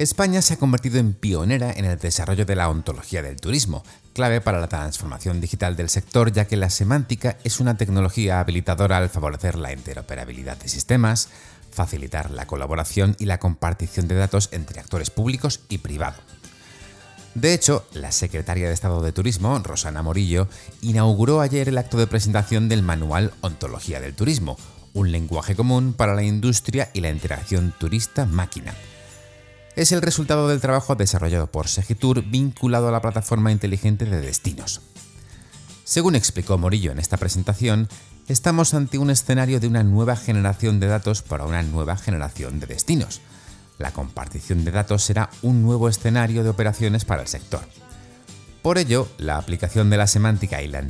España se ha convertido en pionera en el desarrollo de la ontología del turismo, clave para la transformación digital del sector ya que la semántica es una tecnología habilitadora al favorecer la interoperabilidad de sistemas, facilitar la colaboración y la compartición de datos entre actores públicos y privados. De hecho, la secretaria de Estado de Turismo, Rosana Morillo, inauguró ayer el acto de presentación del manual Ontología del Turismo, un lenguaje común para la industria y la interacción turista-máquina es el resultado del trabajo desarrollado por Segitur vinculado a la plataforma inteligente de destinos. Según explicó Morillo en esta presentación, estamos ante un escenario de una nueva generación de datos para una nueva generación de destinos. La compartición de datos será un nuevo escenario de operaciones para el sector. Por ello, la aplicación de la semántica y la,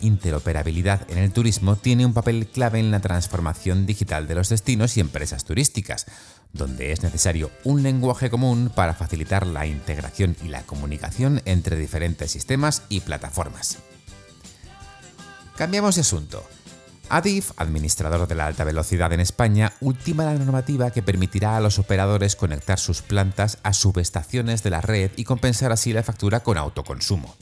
interoperabilidad en el turismo tiene un papel clave en la transformación digital de los destinos y empresas turísticas, donde es necesario un lenguaje común para facilitar la integración y la comunicación entre diferentes sistemas y plataformas. Cambiamos de asunto. Adif, administrador de la alta velocidad en España, ultima la normativa que permitirá a los operadores conectar sus plantas a subestaciones de la red y compensar así la factura con autoconsumo.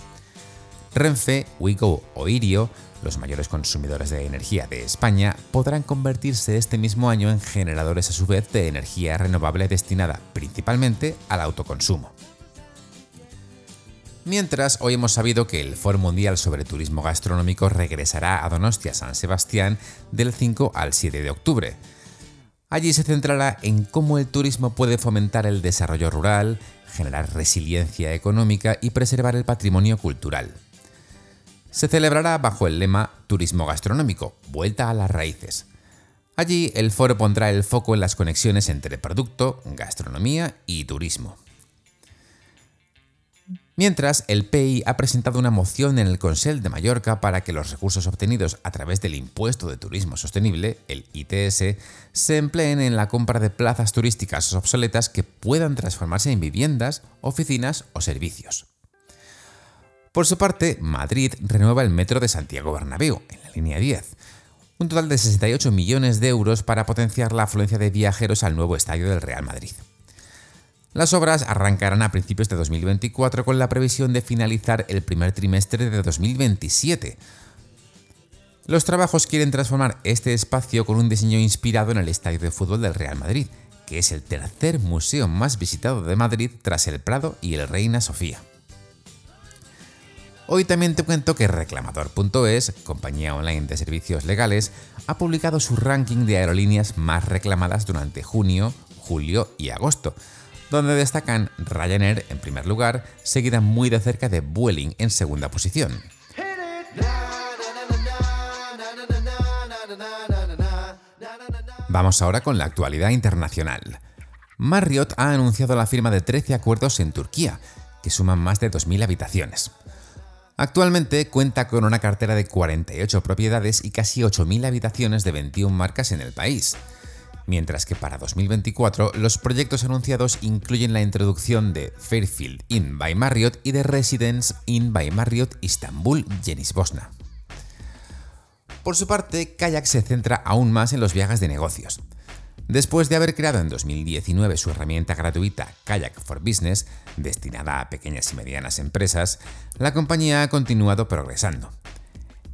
Renfe, Wigo o Irio los mayores consumidores de energía de España podrán convertirse este mismo año en generadores a su vez de energía renovable destinada principalmente al autoconsumo. Mientras, hoy hemos sabido que el Foro Mundial sobre Turismo Gastronómico regresará a Donostia San Sebastián del 5 al 7 de octubre. Allí se centrará en cómo el turismo puede fomentar el desarrollo rural, generar resiliencia económica y preservar el patrimonio cultural se celebrará bajo el lema Turismo Gastronómico, Vuelta a las Raíces. Allí el foro pondrá el foco en las conexiones entre producto, gastronomía y turismo. Mientras, el PEI ha presentado una moción en el Consell de Mallorca para que los recursos obtenidos a través del Impuesto de Turismo Sostenible, el ITS, se empleen en la compra de plazas turísticas obsoletas que puedan transformarse en viviendas, oficinas o servicios. Por su parte, Madrid renueva el metro de Santiago Bernabéu, en la línea 10. Un total de 68 millones de euros para potenciar la afluencia de viajeros al nuevo estadio del Real Madrid. Las obras arrancarán a principios de 2024 con la previsión de finalizar el primer trimestre de 2027. Los trabajos quieren transformar este espacio con un diseño inspirado en el estadio de fútbol del Real Madrid, que es el tercer museo más visitado de Madrid tras el Prado y el Reina Sofía. Hoy también te cuento que Reclamador.es, compañía online de servicios legales, ha publicado su ranking de aerolíneas más reclamadas durante junio, julio y agosto, donde destacan Ryanair en primer lugar, seguida muy de cerca de Vueling en segunda posición. Vamos ahora con la actualidad internacional. Marriott ha anunciado la firma de 13 acuerdos en Turquía, que suman más de 2.000 habitaciones. Actualmente cuenta con una cartera de 48 propiedades y casi 8.000 habitaciones de 21 marcas en el país. Mientras que para 2024 los proyectos anunciados incluyen la introducción de Fairfield Inn by Marriott y de Residence Inn by Marriott Istanbul Jenis Bosna. Por su parte, Kayak se centra aún más en los viajes de negocios. Después de haber creado en 2019 su herramienta gratuita Kayak for Business, destinada a pequeñas y medianas empresas, la compañía ha continuado progresando.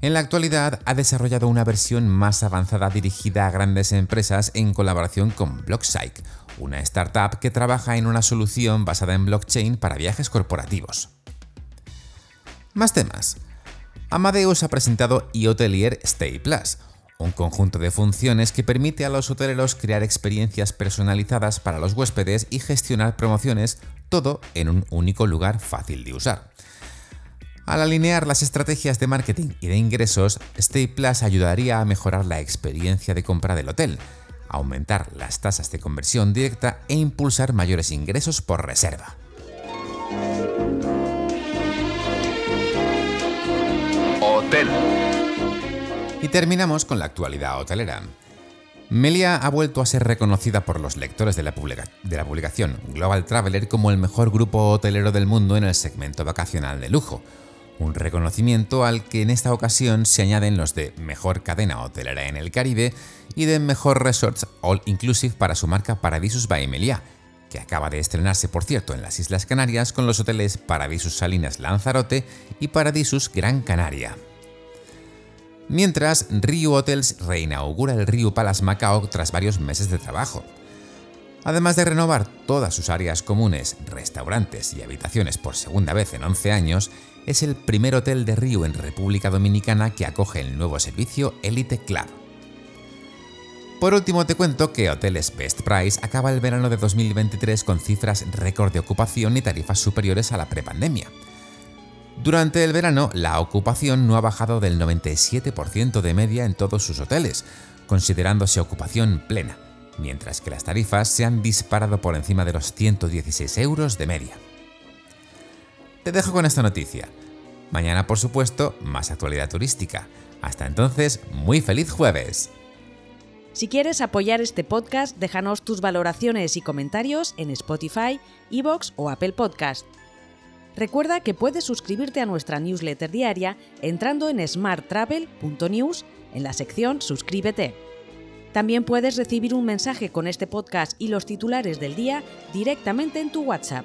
En la actualidad ha desarrollado una versión más avanzada dirigida a grandes empresas en colaboración con BlockPsych, una startup que trabaja en una solución basada en blockchain para viajes corporativos. Más temas. Amadeus ha presentado eHotelier Stay Plus, un conjunto de funciones que permite a los hoteleros crear experiencias personalizadas para los huéspedes y gestionar promociones, todo en un único lugar fácil de usar. Al alinear las estrategias de marketing y de ingresos, Stay Plus ayudaría a mejorar la experiencia de compra del hotel, aumentar las tasas de conversión directa e impulsar mayores ingresos por reserva. Hotel. Y terminamos con la actualidad hotelera. Melia ha vuelto a ser reconocida por los lectores de la, de la, publicación Global Traveler como el mejor grupo hotelero del mundo en el segmento vacacional de lujo, un reconocimiento al que en esta ocasión se añaden los de Mejor Cadena Hotelera en el Caribe y de Mejor Resorts All Inclusive para su marca Paradisus by Melia, que acaba de estrenarse por cierto en las Islas Canarias con los hoteles Paradisus Salinas Lanzarote y Paradisus Gran Canaria. Mientras, Ryu Hotels reinaugura el Ryu Palace Macao tras varios meses de trabajo. Además de renovar todas sus áreas comunes, restaurantes y habitaciones por segunda vez en 11 años, es el primer hotel de Río en República Dominicana que acoge el nuevo servicio Elite Club. Por último te cuento que Hoteles Best Price acaba el verano de 2023 con cifras récord de ocupación y tarifas superiores a la prepandemia. Durante el verano, la ocupación no ha bajado del 97% de media en todos sus hoteles, considerándose ocupación plena, mientras que las tarifas se han disparado por encima de los 116 euros de media. Te dejo con esta noticia. Mañana, por supuesto, más actualidad turística. Hasta entonces, muy feliz jueves. Si quieres apoyar este podcast, déjanos tus valoraciones y comentarios en Spotify, Evox o Apple Podcast. Recuerda que puedes suscribirte a nuestra newsletter diaria entrando en smarttravel.news en la sección Suscríbete. También puedes recibir un mensaje con este podcast y los titulares del día directamente en tu WhatsApp.